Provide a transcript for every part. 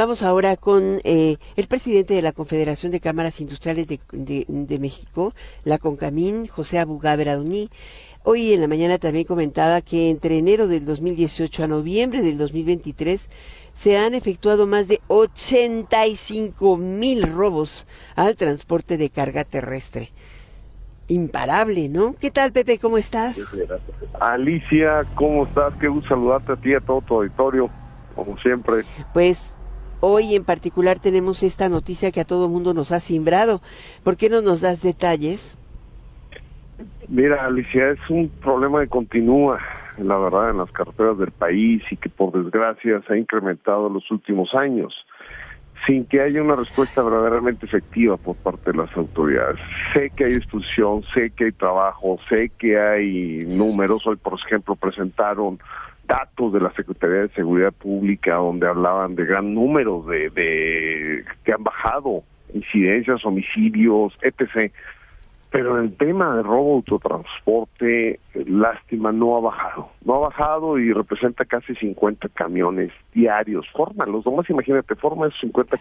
Vamos ahora con eh, el presidente de la Confederación de Cámaras Industriales de, de, México, la CONCAMIN, José Abugá Beraduní. Hoy en la mañana también comentaba que entre enero del 2018 a noviembre del 2023 se han efectuado más de 85 mil robos al transporte de carga terrestre. Imparable, ¿no? ¿Qué tal, Pepe? ¿Cómo estás? Alicia, ¿cómo estás? Qué gusto saludarte a ti y a todo tu auditorio, como siempre. Pues hoy en particular tenemos esta noticia que a todo mundo nos ha simbrado. ¿Por qué no nos das detalles? Mira, Alicia, es un problema que continúa, la verdad, en las carreteras del país y que por desgracia se ha incrementado en los últimos años, sin que haya una respuesta verdaderamente efectiva por parte de las autoridades. Sé que hay discusión, sé que hay trabajo, sé que hay números. Hoy, por ejemplo, presentaron datos de la Secretaría de Seguridad Pública donde hablaban de gran número de, de que han bajado incidencias, homicidios, etc. Pero el tema de robo autotransporte, lástima, no ha bajado. No ha bajado y representa casi 50 camiones diarios. Fórmalos, nomás imagínate, forma esos 50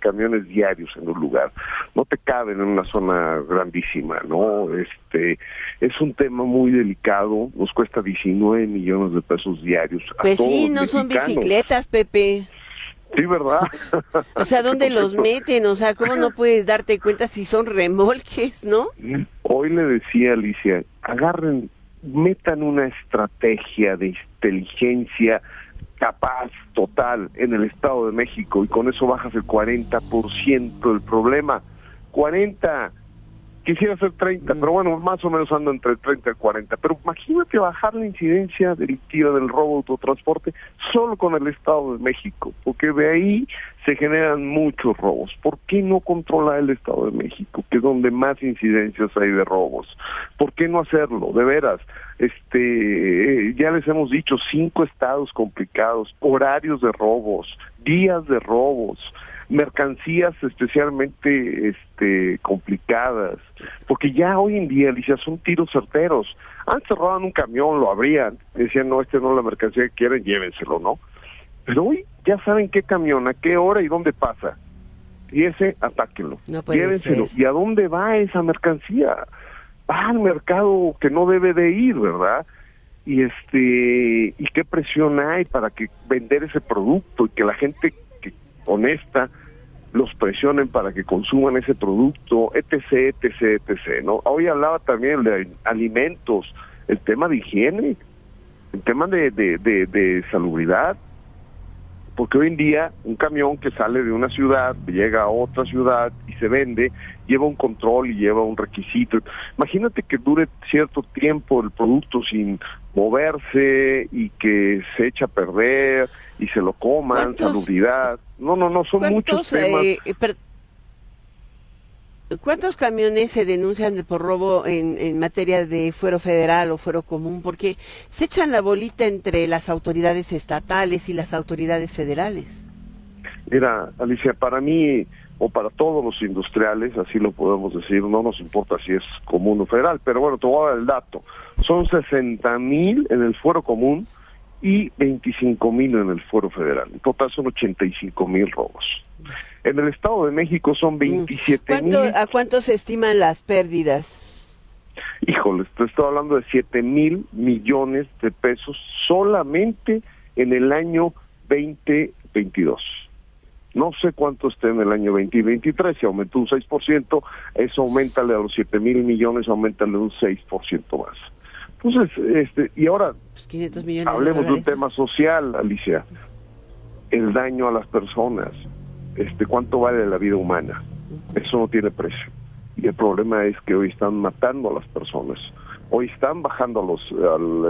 camiones diarios en un lugar. No te caben en una zona grandísima, ¿no? Este, es un tema muy delicado, nos cuesta 19 millones de pesos diarios. Pues sí, no son bicicletas, Pepe. Sí, ¿verdad? o sea, ¿dónde los meten? O sea, ¿cómo no puedes darte cuenta si son remolques, no? Hoy le decía Alicia, agarren, metan una estrategia de inteligencia capaz total en el Estado de México y con eso bajas el 40% del problema. 40 Quisiera hacer 30, pero bueno, más o menos ando entre 30 y 40. Pero imagínate bajar la incidencia delictiva del robo de autotransporte solo con el Estado de México, porque de ahí se generan muchos robos. ¿Por qué no controlar el Estado de México, que es donde más incidencias hay de robos? ¿Por qué no hacerlo? De veras, este, ya les hemos dicho, cinco estados complicados, horarios de robos, días de robos, mercancías especialmente este complicadas, porque ya hoy en día, Alicia, son tiros certeros. Antes robaban un camión, lo abrían, decían, no, este no es la mercancía que quieren, llévenselo, ¿no? Pero hoy ya saben qué camión, a qué hora y dónde pasa. Y ese, atáquenlo, llévenselo. ¿Y a dónde va esa mercancía? Va al mercado que no debe de ir, ¿verdad? y este y qué presión hay para que vender ese producto y que la gente honesta los presionen para que consuman ese producto, etc., etc., etc., ¿no? Hoy hablaba también de alimentos, el tema de higiene, el tema de, de, de, salubridad, porque hoy en día un camión que sale de una ciudad, llega a otra ciudad y se vende, lleva un control y lleva un requisito. Imagínate que dure cierto tiempo el producto sin moverse y que se echa a perder y se lo coman, salubridad. No, no, no, son muchos temas. Eh, ¿Cuántos camiones se denuncian por robo en, materia de fuero federal o fuero común? Porque se echan la bolita entre las autoridades estatales y las autoridades federales. Mira, Alicia, para mí o para todos los industriales, así lo podemos decir, no nos importa si es común o federal, pero bueno, te voy a dar el dato. Son 60 mil en el fuero común y 25 mil en el fuero federal. En total son 85 mil robos. En el Estado de México son 27 mil. ¿A cuánto se estiman las pérdidas? Híjole, te estoy hablando de 7 mil millones de pesos solamente en el año 2022. No sé cuánto esté en el año 2023, si aumentó un 6%, eso aumenta a los 7 mil millones, aumenta un 6% más. Entonces, este, y ahora pues hablemos de, un tema social, Alicia. El daño a las personas. Este, ¿Cuánto vale la vida humana? Eso no tiene precio. Y el problema es que hoy están matando a las personas. Hoy están bajando los,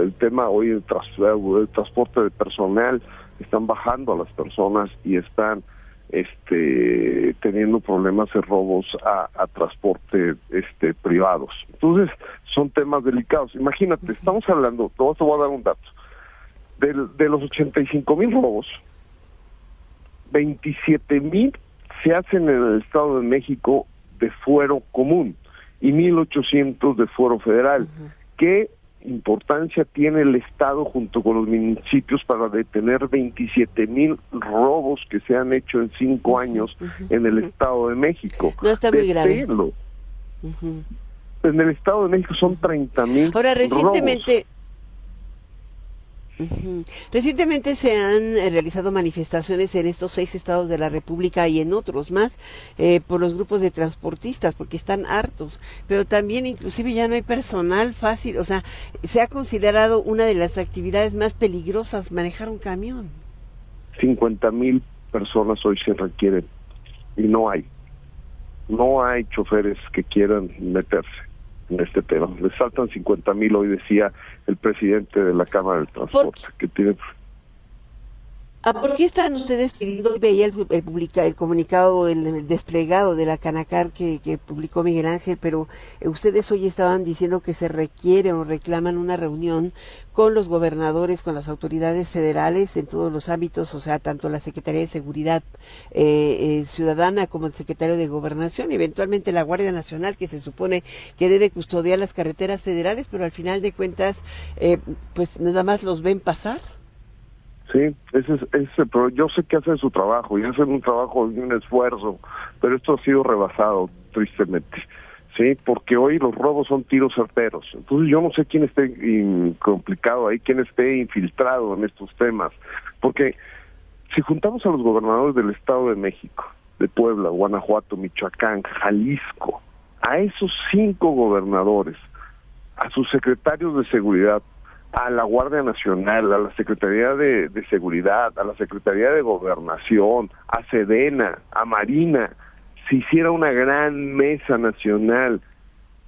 el tema, hoy el, el transporte de personal, están bajando a las personas y están este teniendo problemas de robos a, a, transporte este privados. Entonces, son temas delicados. Imagínate, estamos hablando, te voy a dar un dato. De, de los 85 mil robos, 27 mil se hacen en el Estado de México de fuero común y 1.800 de fuero federal, que importancia tiene el Estado junto con los municipios para detener 27 mil robos que se han hecho en cinco años en el Estado de México? No está muy grave. En el Estado de México son 30 mil. Ahora, recientemente. Recientemente se han eh, realizado manifestaciones en estos seis estados de la República y en otros más eh, por los grupos de transportistas porque están hartos, pero también inclusive ya no hay personal fácil, o sea, se ha considerado una de las actividades más peligrosas manejar un camión. 50 mil personas hoy se requieren y no hay, no hay choferes que quieran meterse en este tema. Les faltan 50 mil, hoy decía el presidente de la Cámara del Transporte, que tiene... ¿A ¿Por qué están ustedes pidiendo? Veía el, publica, el comunicado, el, desplegado de la Canacar que, que, publicó Miguel Ángel, pero eh, ustedes hoy estaban diciendo que se requiere o reclaman una reunión con los gobernadores, con las autoridades federales en todos los ámbitos, o sea, tanto la Secretaría de Seguridad eh, eh, Ciudadana como el Secretario de Gobernación, eventualmente la Guardia Nacional, que se supone que debe custodiar las carreteras federales, pero al final de cuentas, pues nada más los ven pasar. Sí, ese es, ese, pero yo sé que hacen su trabajo y hacen un trabajo y un esfuerzo, pero esto ha sido rebasado, tristemente. Sí, porque hoy los robos son tiros certeros. Entonces yo no sé quién esté complicado ahí, quién esté infiltrado en estos temas. Porque si juntamos a los gobernadores del Estado de México, de Puebla, Guanajuato, Michoacán, Jalisco, a esos cinco gobernadores, a sus secretarios de seguridad, a la Guardia Nacional, a la Secretaría de, Seguridad, a la Secretaría de Gobernación, a Sedena, a Marina, si hiciera una gran mesa nacional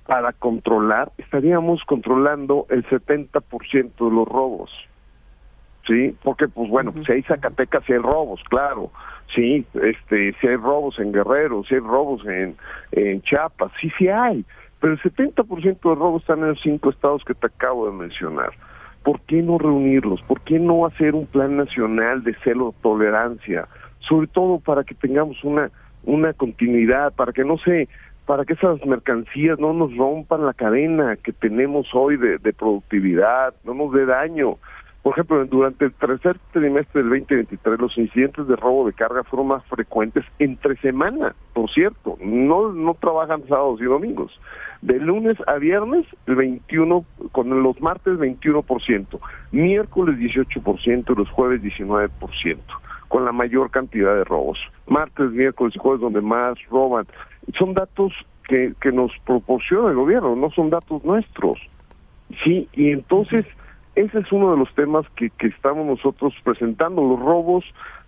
para controlar, estaríamos controlando el 70% de los robos. ¿Sí? Porque, pues bueno, si hay Zacatecas, si hay robos, claro. Sí, este, si hay robos en Guerrero, si hay robos en, en Chiapas, sí, sí hay. Pero el 70% de robos están en los cinco estados que te acabo de mencionar. ¿Por qué no reunirlos? ¿Por qué no hacer un plan nacional de celo tolerancia? Sobre todo para que tengamos una, una continuidad, para que no se, para que esas mercancías no nos rompan la cadena que tenemos hoy de, de productividad, no nos dé daño. Por ejemplo, durante el tercer trimestre del 2023, los incidentes de robo de carga fueron más frecuentes entre semana, por cierto, no, no trabajan sábados y domingos. De lunes a viernes, el 21, con los martes 21%, miércoles 18% y los jueves 19%, con la mayor cantidad de robos. Martes, miércoles y jueves donde más roban. Son datos que, que nos proporciona el gobierno, no son datos nuestros. Sí, y entonces ese es uno de los temas que, que estamos nosotros presentando. Los robos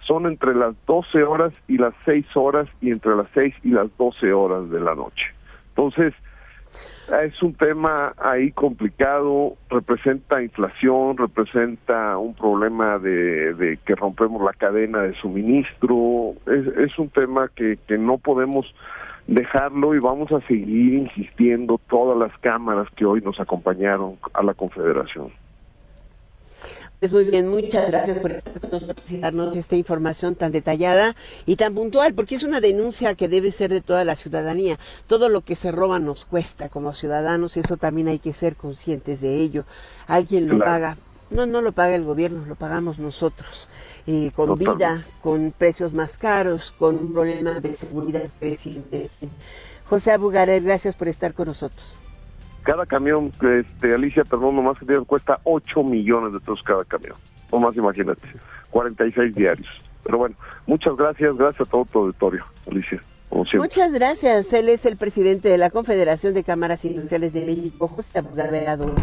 son entre las 12 horas y las 6 horas y entre las 6 y las 12 horas de la noche. Entonces, es un tema ahí complicado, representa inflación, representa un problema de, de que rompemos la cadena de suministro, es, es un tema que, que no podemos dejarlo y vamos a seguir insistiendo todas las cámaras que hoy nos acompañaron a la Confederación. Pues muy bien, muchas gracias por darnos esta información tan detallada y tan puntual, porque es una denuncia que debe ser de toda la ciudadanía. Todo lo que se roba nos cuesta como ciudadanos, eso también hay que ser conscientes de ello. Alguien lo paga. No, no lo paga el gobierno, lo pagamos nosotros. Eh, con vida, con precios más caros, con un problema de seguridad creciente. José Abugarer, gracias por estar con nosotros cada camión, este, Alicia, perdón, nomás que tiene, cuesta 8 millones de pesos cada camión. O más, imagínate, 46 diarios. Pero bueno, muchas gracias, gracias a todo tu auditorio, Alicia. Muchas gracias. Él es el presidente de la Confederación de Cámaras Industriales de México, José Abogado.